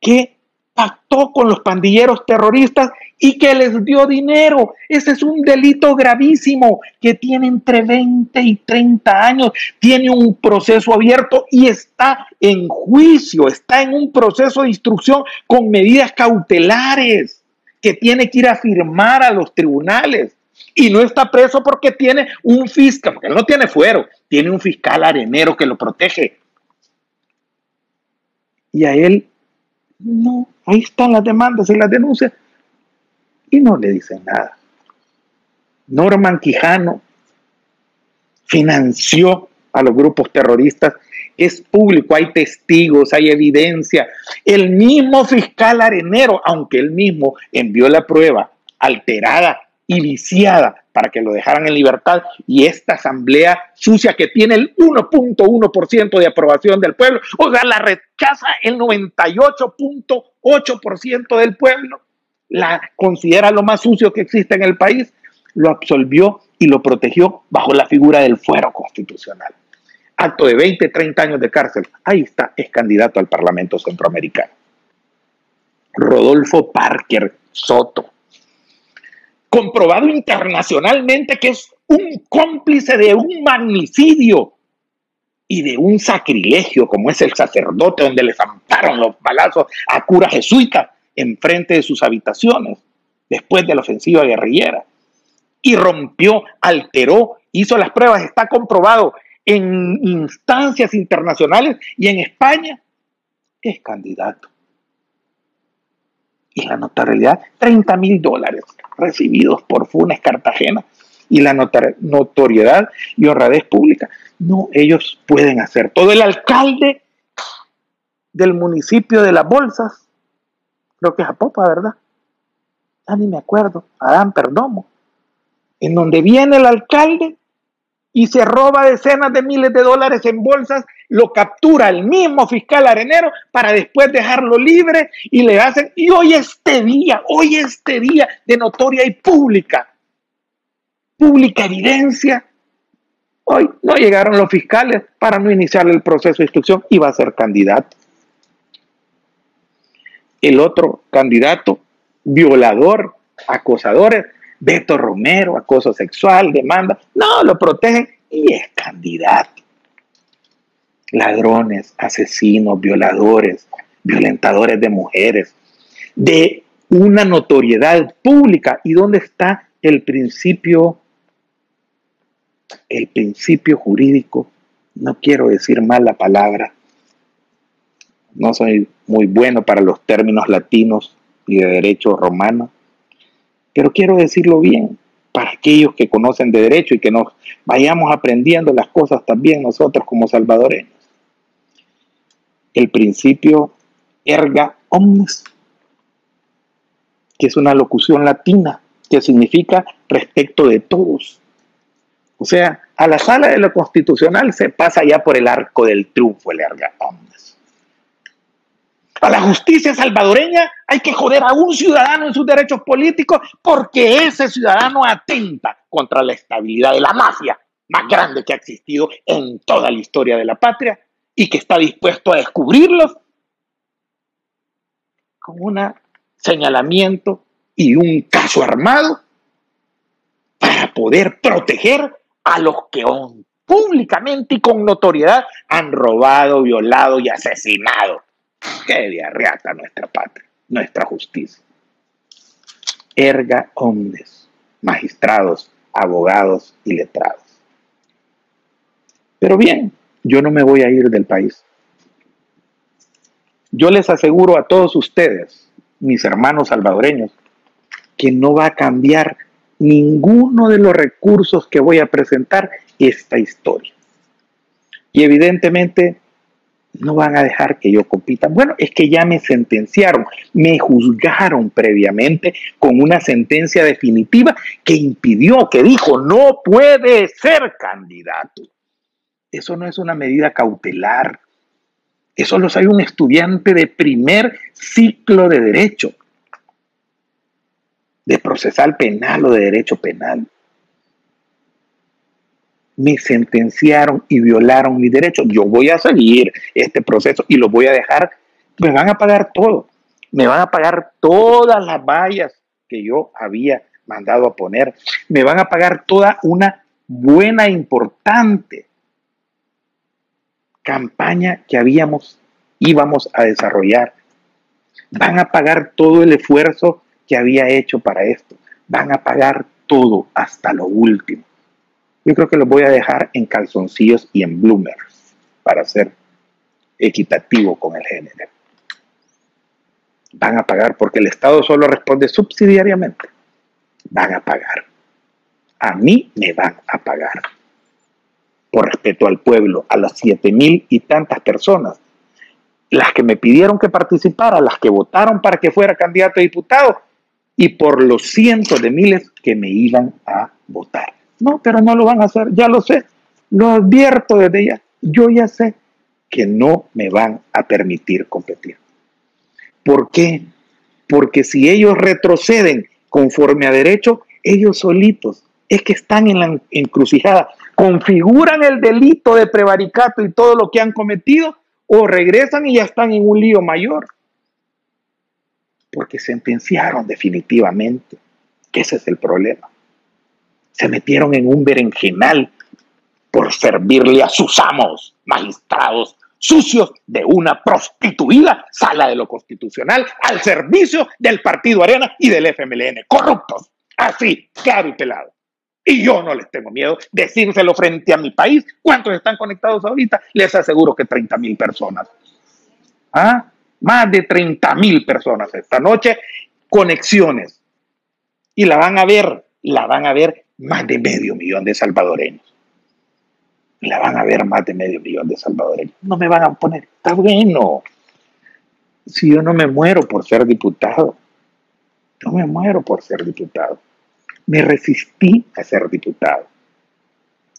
que pactó con los pandilleros terroristas y que les dio dinero. Ese es un delito gravísimo que tiene entre 20 y 30 años, tiene un proceso abierto y está en juicio, está en un proceso de instrucción con medidas cautelares que tiene que ir a firmar a los tribunales. Y no está preso porque tiene un fiscal, porque él no tiene fuero, tiene un fiscal arenero que lo protege. Y a él no, ahí están las demandas y las denuncias. Y no le dicen nada. Norman Quijano financió a los grupos terroristas. Es público, hay testigos, hay evidencia. El mismo fiscal Arenero, aunque él mismo envió la prueba alterada y viciada para que lo dejaran en libertad y esta asamblea sucia que tiene el 1.1% de aprobación del pueblo, o sea, la rechaza el 98.8% del pueblo, la considera lo más sucio que existe en el país, lo absolvió y lo protegió bajo la figura del fuero constitucional. Acto de 20, 30 años de cárcel. Ahí está, es candidato al Parlamento Centroamericano. Rodolfo Parker Soto, comprobado internacionalmente que es un cómplice de un magnicidio y de un sacrilegio como es el sacerdote donde le zamparon los balazos a cura jesuita enfrente de sus habitaciones después de la ofensiva guerrillera y rompió, alteró, hizo las pruebas, está comprobado en instancias internacionales y en España, es candidato. Y la notariedad, 30 mil dólares recibidos por Funes Cartagena y la notoriedad y honradez pública. No, ellos pueden hacer. Todo el alcalde del municipio de Las Bolsas, creo que es Apopa, ¿verdad? Ya ni me acuerdo, Adán Perdomo, en donde viene el alcalde y se roba decenas de miles de dólares en bolsas, lo captura el mismo fiscal arenero para después dejarlo libre y le hacen, y hoy este día, hoy este día de notoria y pública, pública evidencia, hoy no llegaron los fiscales para no iniciar el proceso de instrucción y va a ser candidato. El otro candidato, violador, acosadores, Beto Romero, acoso sexual, demanda. No, lo protegen y es candidato. Ladrones, asesinos, violadores, violentadores de mujeres, de una notoriedad pública. ¿Y dónde está el principio, el principio jurídico? No quiero decir mal la palabra. No soy muy bueno para los términos latinos y de derecho romano, pero quiero decirlo bien para aquellos que conocen de derecho y que nos vayamos aprendiendo las cosas también nosotros como salvadoreños. El principio erga omnes, que es una locución latina que significa respecto de todos. O sea, a la sala de lo constitucional se pasa ya por el arco del triunfo el erga omnes. A la justicia salvadoreña hay que joder a un ciudadano en sus derechos políticos porque ese ciudadano atenta contra la estabilidad de la mafia más grande que ha existido en toda la historia de la patria y que está dispuesto a descubrirlos con un señalamiento y un caso armado para poder proteger a los que públicamente y con notoriedad han robado, violado y asesinado Qué diarreata nuestra patria, nuestra justicia. Erga omnes, magistrados, abogados y letrados. Pero bien, yo no me voy a ir del país. Yo les aseguro a todos ustedes, mis hermanos salvadoreños, que no va a cambiar ninguno de los recursos que voy a presentar esta historia. Y evidentemente no van a dejar que yo compita. Bueno, es que ya me sentenciaron, me juzgaron previamente con una sentencia definitiva que impidió, que dijo, no puede ser candidato. Eso no es una medida cautelar. Eso lo sabe un estudiante de primer ciclo de derecho, de procesal penal o de derecho penal me sentenciaron y violaron mis derechos. Yo voy a seguir este proceso y lo voy a dejar. Me van a pagar todo. Me van a pagar todas las vallas que yo había mandado a poner. Me van a pagar toda una buena, importante campaña que habíamos, íbamos a desarrollar. Van a pagar todo el esfuerzo que había hecho para esto. Van a pagar todo hasta lo último. Yo creo que los voy a dejar en calzoncillos y en bloomers para ser equitativo con el género. Van a pagar porque el Estado solo responde subsidiariamente. Van a pagar. A mí me van a pagar. Por respeto al pueblo, a las siete mil y tantas personas, las que me pidieron que participara, las que votaron para que fuera candidato a diputado, y por los cientos de miles que me iban a votar. No, pero no lo van a hacer, ya lo sé, lo advierto desde ya. Yo ya sé que no me van a permitir competir. ¿Por qué? Porque si ellos retroceden conforme a derecho, ellos solitos es que están en la encrucijada, configuran el delito de prevaricato y todo lo que han cometido o regresan y ya están en un lío mayor. Porque sentenciaron definitivamente. Ese es el problema se metieron en un berenjenal por servirle a sus amos, magistrados sucios de una prostituida sala de lo constitucional al servicio del Partido Arena y del FMLN. Corruptos, así, claro y pelado. Y yo no les tengo miedo decírselo frente a mi país. ¿Cuántos están conectados ahorita? Les aseguro que 30 mil personas. ¿Ah? Más de 30 mil personas esta noche, conexiones. Y la van a ver, la van a ver más de medio millón de salvadoreños. La van a ver más de medio millón de salvadoreños. No me van a poner, está bueno. Si yo no me muero por ser diputado, no me muero por ser diputado. Me resistí a ser diputado,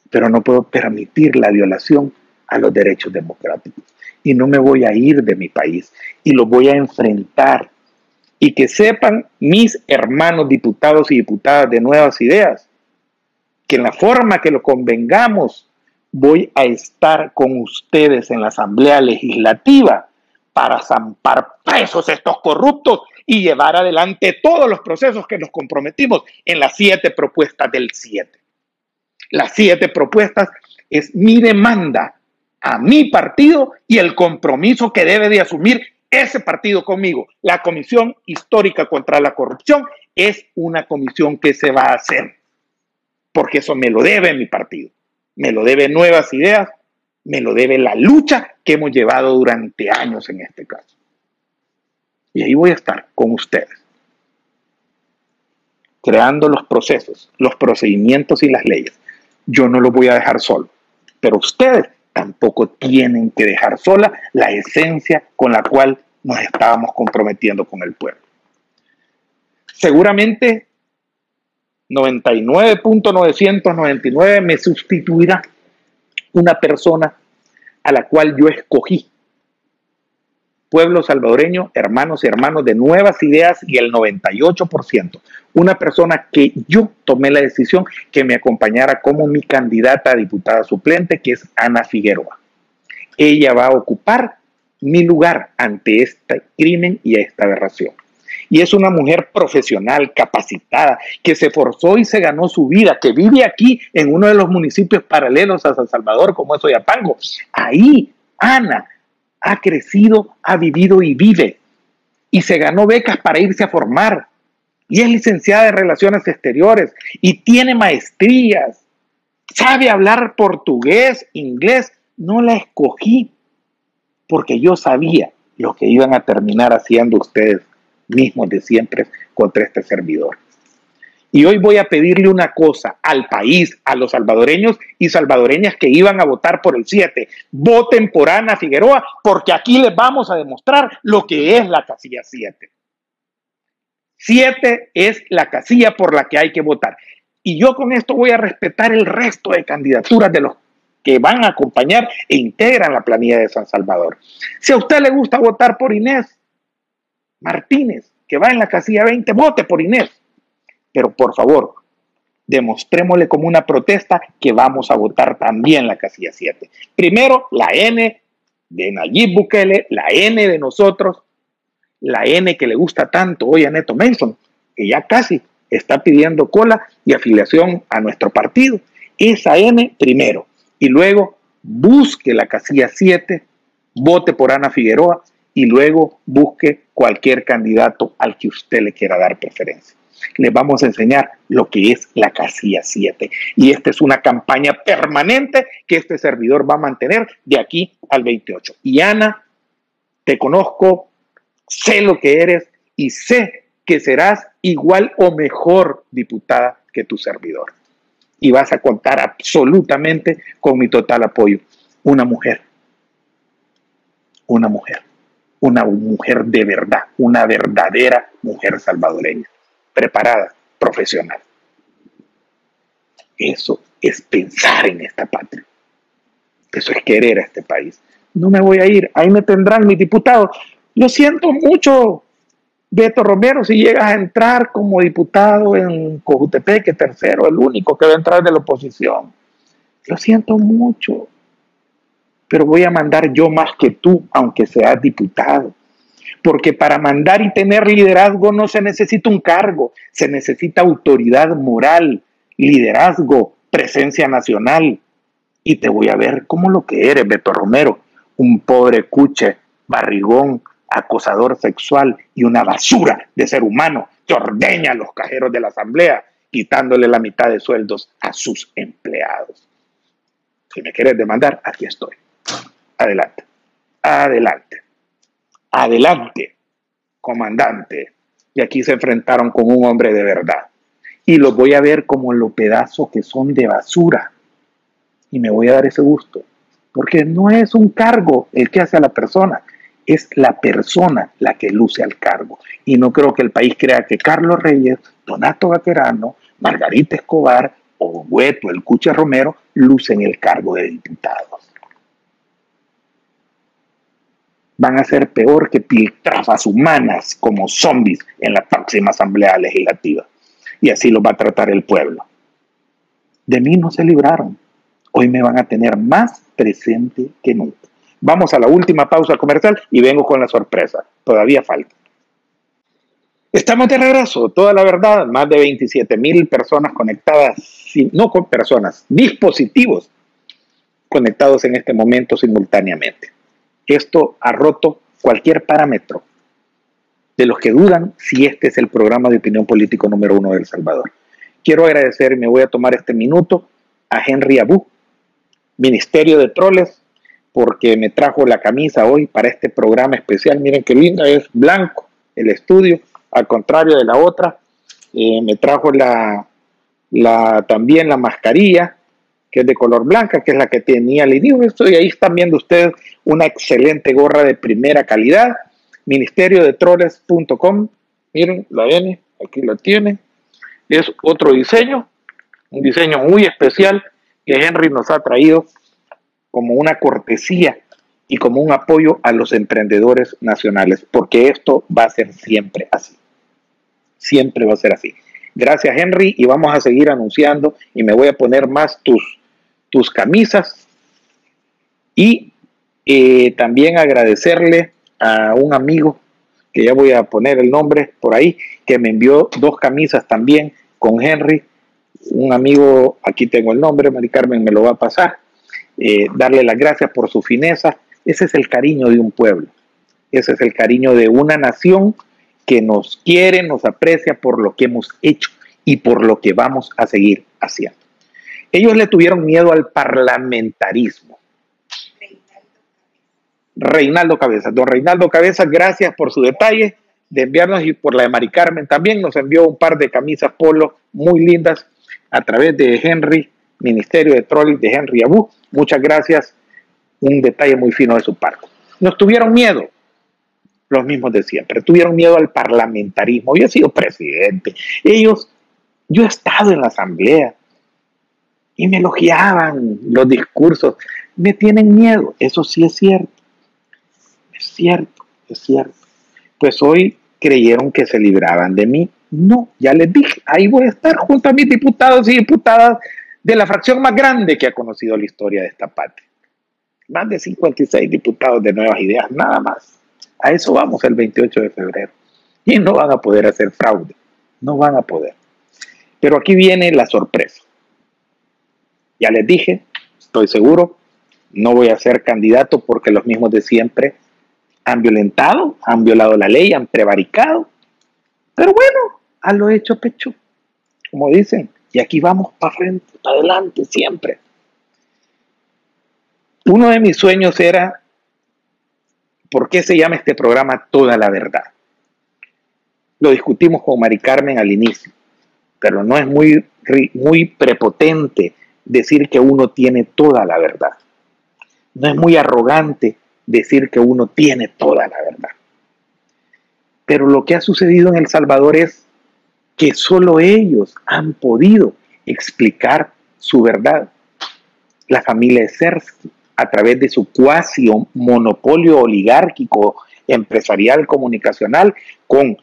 pero no puedo permitir la violación a los derechos democráticos. Y no me voy a ir de mi país y lo voy a enfrentar. Y que sepan mis hermanos diputados y diputadas de nuevas ideas en la forma que lo convengamos, voy a estar con ustedes en la Asamblea Legislativa para zampar presos estos corruptos y llevar adelante todos los procesos que nos comprometimos en las siete propuestas del siete. Las siete propuestas es mi demanda a mi partido y el compromiso que debe de asumir ese partido conmigo, la Comisión Histórica contra la Corrupción, es una comisión que se va a hacer, porque eso me lo debe mi partido, me lo debe Nuevas Ideas, me lo debe la lucha que hemos llevado durante años en este caso. Y ahí voy a estar con ustedes, creando los procesos, los procedimientos y las leyes. Yo no los voy a dejar solo, pero ustedes tampoco tienen que dejar sola la esencia con la cual nos estábamos comprometiendo con el pueblo. Seguramente 99.999 me sustituirá una persona a la cual yo escogí. Pueblo salvadoreño, hermanos y hermanos de nuevas ideas y el 98%. Una persona que yo tomé la decisión que me acompañara como mi candidata a diputada suplente, que es Ana Figueroa. Ella va a ocupar mi lugar ante este crimen y esta aberración. Y es una mujer profesional, capacitada, que se forzó y se ganó su vida, que vive aquí en uno de los municipios paralelos a San Salvador, como es Oyapango. Ahí, Ana ha crecido, ha vivido y vive. Y se ganó becas para irse a formar. Y es licenciada en Relaciones Exteriores y tiene maestrías. Sabe hablar portugués, inglés. No la escogí porque yo sabía lo que iban a terminar haciendo ustedes mismos de siempre contra este servidor. Y hoy voy a pedirle una cosa al país, a los salvadoreños y salvadoreñas que iban a votar por el 7. Voten por Ana Figueroa porque aquí les vamos a demostrar lo que es la casilla 7. 7 es la casilla por la que hay que votar. Y yo con esto voy a respetar el resto de candidaturas de los que van a acompañar e integran la planilla de San Salvador. Si a usted le gusta votar por Inés Martínez, que va en la casilla 20, vote por Inés. Pero por favor, demostrémosle como una protesta que vamos a votar también la casilla 7. Primero, la N de Nayib Bukele, la N de nosotros, la N que le gusta tanto hoy a Neto Mason, que ya casi está pidiendo cola y afiliación a nuestro partido. Esa N primero. Y luego busque la casilla 7, vote por Ana Figueroa y luego busque cualquier candidato al que usted le quiera dar preferencia les vamos a enseñar lo que es la casilla 7. Y esta es una campaña permanente que este servidor va a mantener de aquí al 28. Y Ana, te conozco, sé lo que eres y sé que serás igual o mejor diputada que tu servidor. Y vas a contar absolutamente con mi total apoyo. Una mujer. Una mujer. Una mujer de verdad. Una verdadera mujer salvadoreña preparada, profesional. Eso es pensar en esta patria. Eso es querer a este país. No me voy a ir. Ahí me tendrán mis diputados. Lo siento mucho, Beto Romero, si llegas a entrar como diputado en Cojutepeque, tercero, el único que va a entrar de la oposición. Lo siento mucho. Pero voy a mandar yo más que tú, aunque seas diputado porque para mandar y tener liderazgo no se necesita un cargo, se necesita autoridad moral, liderazgo, presencia nacional. Y te voy a ver como lo que eres, Beto Romero, un pobre cuche, barrigón, acosador sexual y una basura de ser humano que ordeña a los cajeros de la asamblea, quitándole la mitad de sueldos a sus empleados. Si me quieres demandar, aquí estoy. Adelante. Adelante adelante, comandante. Y aquí se enfrentaron con un hombre de verdad. Y los voy a ver como los pedazos que son de basura. Y me voy a dar ese gusto. Porque no es un cargo el que hace a la persona, es la persona la que luce al cargo. Y no creo que el país crea que Carlos Reyes, Donato Vaquerano, Margarita Escobar o Hueto, el Cuche Romero, lucen el cargo de diputados. Van a ser peor que piltrafas humanas como zombies en la próxima Asamblea Legislativa. Y así los va a tratar el pueblo. De mí no se libraron. Hoy me van a tener más presente que nunca. Vamos a la última pausa comercial y vengo con la sorpresa. Todavía falta. Estamos de regreso, toda la verdad, más de 27 mil personas conectadas, no con personas, dispositivos conectados en este momento simultáneamente. Esto ha roto cualquier parámetro de los que dudan si este es el programa de opinión político número uno de El Salvador. Quiero agradecer, me voy a tomar este minuto, a Henry Abu, Ministerio de Troles, porque me trajo la camisa hoy para este programa especial. Miren qué linda, es blanco el estudio, al contrario de la otra. Eh, me trajo la, la, también la mascarilla, que es de color blanca, que es la que tenía el inicio. Y ahí están viendo ustedes una excelente gorra de primera calidad. Ministerio de Troles.com. Miren, la N, aquí la tienen. Es otro diseño, un diseño muy especial que Henry nos ha traído como una cortesía y como un apoyo a los emprendedores nacionales, porque esto va a ser siempre así. Siempre va a ser así. Gracias Henry y vamos a seguir anunciando y me voy a poner más tus, tus camisas y eh, también agradecerle a un amigo que ya voy a poner el nombre por ahí, que me envió dos camisas también con Henry. Un amigo, aquí tengo el nombre, Mari Carmen me lo va a pasar. Eh, darle las gracias por su fineza. Ese es el cariño de un pueblo. Ese es el cariño de una nación que nos quiere, nos aprecia por lo que hemos hecho y por lo que vamos a seguir haciendo. Ellos le tuvieron miedo al parlamentarismo. Reinaldo Cabeza. Don Reinaldo Cabeza, gracias por su detalle de enviarnos y por la de Mari Carmen también. Nos envió un par de camisas polo muy lindas a través de Henry, Ministerio de Trolling de Henry Abu. Muchas gracias. Un detalle muy fino de su parte. Nos tuvieron miedo, los mismos de siempre. Tuvieron miedo al parlamentarismo. Yo he sido presidente. Ellos, yo he estado en la asamblea y me elogiaban los discursos. Me tienen miedo. Eso sí es cierto. Es cierto, es cierto. Pues hoy creyeron que se libraban de mí. No, ya les dije, ahí voy a estar junto a mis diputados y diputadas de la fracción más grande que ha conocido la historia de esta patria. Más de 56 diputados de nuevas ideas, nada más. A eso vamos el 28 de febrero. Y no van a poder hacer fraude. No van a poder. Pero aquí viene la sorpresa. Ya les dije, estoy seguro, no voy a ser candidato porque los mismos de siempre han violentado, han violado la ley, han prevaricado. Pero bueno, a lo hecho pecho, como dicen. Y aquí vamos para frente, para adelante, siempre. Uno de mis sueños era, ¿por qué se llama este programa Toda la Verdad? Lo discutimos con Mari Carmen al inicio, pero no es muy, muy prepotente decir que uno tiene toda la verdad. No es muy arrogante decir que uno tiene toda la verdad. Pero lo que ha sucedido en El Salvador es que solo ellos han podido explicar su verdad. La familia Sersky, a través de su cuasi monopolio oligárquico empresarial comunicacional con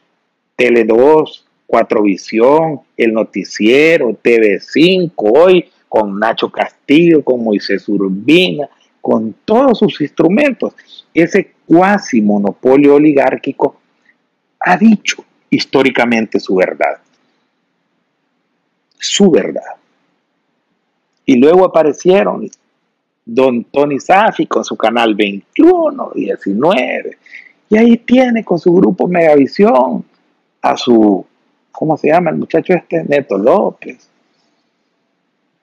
Tele2, Cuatrovisión, el noticiero, TV5, hoy con Nacho Castillo, con Moisés Urbina, con todos sus instrumentos. Ese cuasi monopolio oligárquico ha dicho históricamente su verdad. Su verdad. Y luego aparecieron don Tony Safi con su canal 21, 19. Y ahí tiene con su grupo Megavisión a su, ¿cómo se llama el muchacho este? Neto López,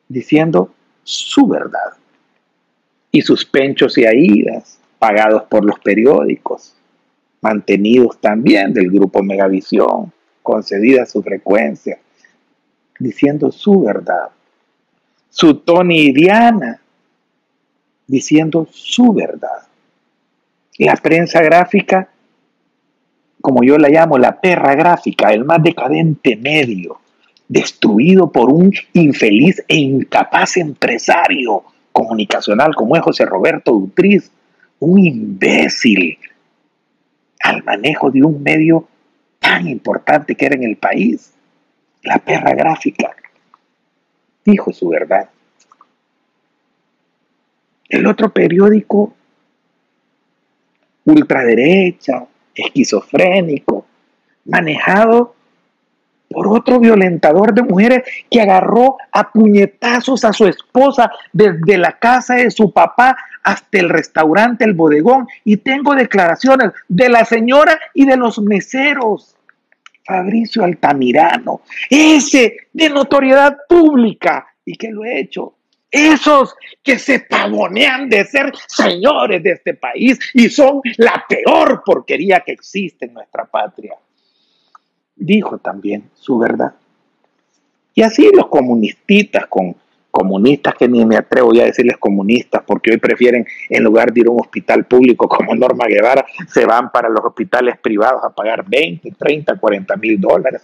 diciendo su verdad. Y sus penchos y aídas pagados por los periódicos mantenidos también del grupo Megavisión, concedida su frecuencia, diciendo su verdad. Su Tony y Diana, diciendo su verdad. La prensa gráfica, como yo la llamo, la perra gráfica, el más decadente medio, destruido por un infeliz e incapaz empresario comunicacional como es José Roberto Dutriz, un imbécil al manejo de un medio tan importante que era en el país. La perra gráfica dijo su verdad. El otro periódico, ultraderecha, esquizofrénico, manejado por otro violentador de mujeres que agarró a puñetazos a su esposa desde la casa de su papá hasta el restaurante, el bodegón. Y tengo declaraciones de la señora y de los meseros. Fabricio Altamirano, ese de notoriedad pública y que lo he hecho. Esos que se pavonean de ser señores de este país y son la peor porquería que existe en nuestra patria dijo también su verdad. Y así los comunistas con comunistas que ni me atrevo ya a decirles comunistas porque hoy prefieren en lugar de ir a un hospital público como Norma Guevara, se van para los hospitales privados a pagar 20, 30, 40 mil dólares.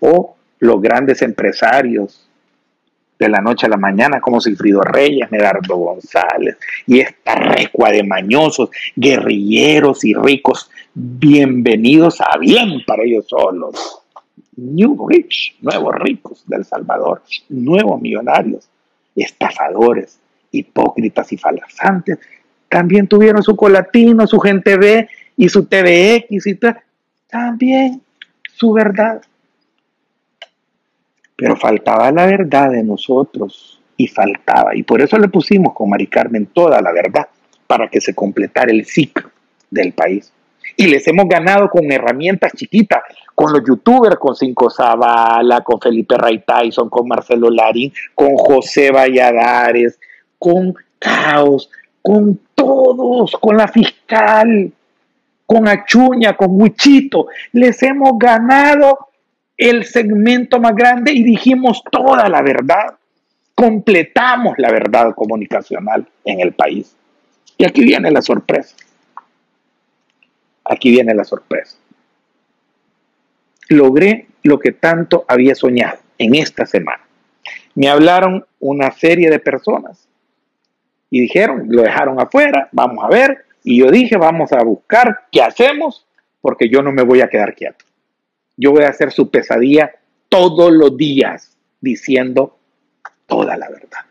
O los grandes empresarios de la noche a la mañana como Silfrido Reyes, Medardo González y esta recua de mañosos, guerrilleros y ricos bienvenidos a bien para ellos solos. New Rich, nuevos ricos del Salvador, nuevos millonarios, estafadores, hipócritas y falsantes, también tuvieron su colatino, su gente B y su TVX y también su verdad. Pero faltaba la verdad de nosotros y faltaba, y por eso le pusimos con Mari Carmen toda la verdad, para que se completara el ciclo del país y les hemos ganado con herramientas chiquitas, con los youtubers, con Cinco Zavala, con Felipe Ray Tyson, con Marcelo Larín, con José Valladares, con Caos, con todos, con la fiscal, con Achuña, con Huichito. Les hemos ganado el segmento más grande y dijimos toda la verdad. Completamos la verdad comunicacional en el país. Y aquí viene la sorpresa. Aquí viene la sorpresa. Logré lo que tanto había soñado en esta semana. Me hablaron una serie de personas y dijeron, lo dejaron afuera, vamos a ver. Y yo dije, vamos a buscar qué hacemos, porque yo no me voy a quedar quieto. Yo voy a hacer su pesadilla todos los días diciendo toda la verdad,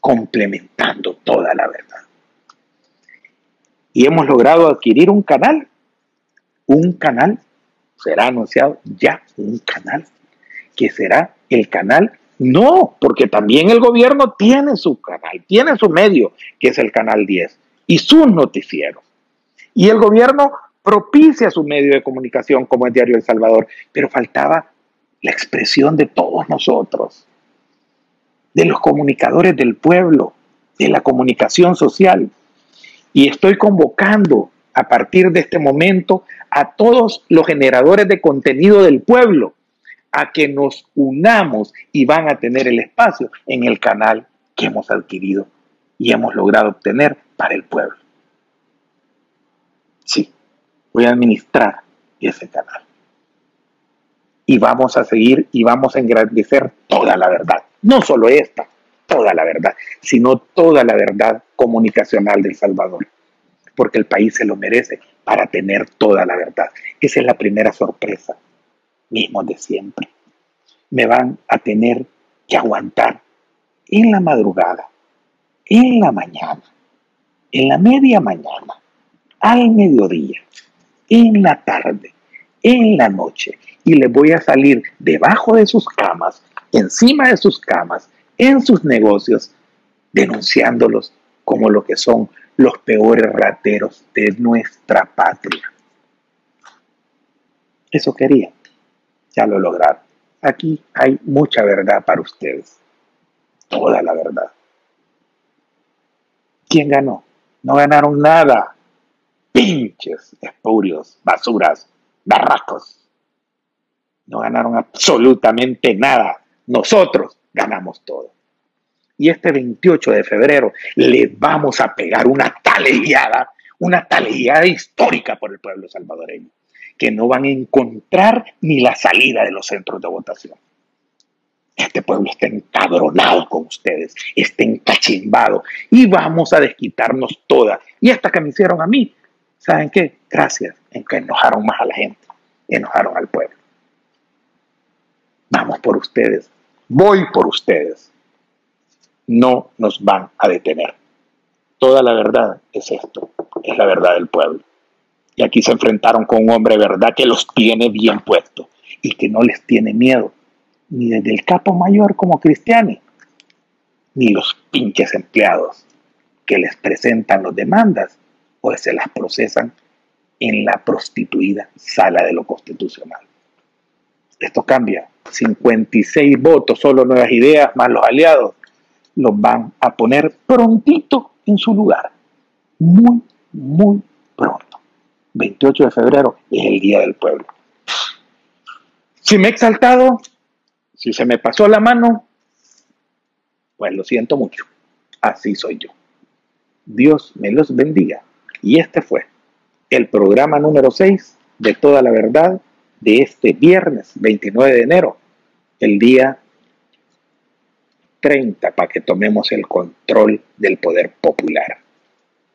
complementando toda la verdad. Y hemos logrado adquirir un canal un canal, será anunciado ya un canal, que será el canal, no, porque también el gobierno tiene su canal, tiene su medio, que es el canal 10, y sus noticieros. Y el gobierno propicia su medio de comunicación como el Diario El Salvador, pero faltaba la expresión de todos nosotros, de los comunicadores del pueblo, de la comunicación social. Y estoy convocando a partir de este momento a todos los generadores de contenido del pueblo a que nos unamos y van a tener el espacio en el canal que hemos adquirido y hemos logrado obtener para el pueblo. Sí, voy a administrar ese canal. Y vamos a seguir y vamos a engrandecer toda la verdad. No solo esta, toda la verdad, sino toda la verdad comunicacional del Salvador porque el país se lo merece para tener toda la verdad. Esa es la primera sorpresa, mismo de siempre. Me van a tener que aguantar en la madrugada, en la mañana, en la media mañana, al mediodía, en la tarde, en la noche, y les voy a salir debajo de sus camas, encima de sus camas, en sus negocios, denunciándolos como lo que son los peores rateros de nuestra patria. Eso quería, Ya lo lograron. Aquí hay mucha verdad para ustedes. Toda la verdad. ¿Quién ganó? No ganaron nada. Pinches, espurios, basuras, barracos. No ganaron absolutamente nada. Nosotros ganamos todo. Y este 28 de febrero le vamos a pegar una taleguiada, una taleguiada histórica por el pueblo salvadoreño, que no van a encontrar ni la salida de los centros de votación. Este pueblo está encabronado con ustedes, está encachimbado y vamos a desquitarnos todas. Y esta que me hicieron a mí, ¿saben qué? Gracias en que enojaron más a la gente, enojaron al pueblo. Vamos por ustedes, voy por ustedes no nos van a detener. Toda la verdad es esto, es la verdad del pueblo. Y aquí se enfrentaron con un hombre verdad que los tiene bien puestos y que no les tiene miedo, ni desde el capo mayor como Cristiani, ni los pinches empleados que les presentan las demandas o se las procesan en la prostituida sala de lo constitucional. Esto cambia. 56 votos, solo nuevas ideas, más los aliados, los van a poner prontito en su lugar. Muy, muy pronto. 28 de febrero es el Día del Pueblo. Si me he exaltado, si se me pasó la mano, pues lo siento mucho. Así soy yo. Dios me los bendiga. Y este fue el programa número 6 de Toda la Verdad de este viernes 29 de enero, el día 30 para que tomemos el control del poder popular.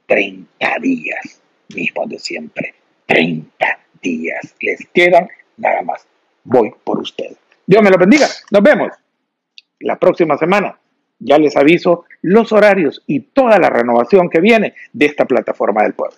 30 días, mismo de siempre. 30 días. Les quedan nada más. Voy por ustedes. Dios me lo bendiga. Nos vemos la próxima semana. Ya les aviso los horarios y toda la renovación que viene de esta plataforma del pueblo.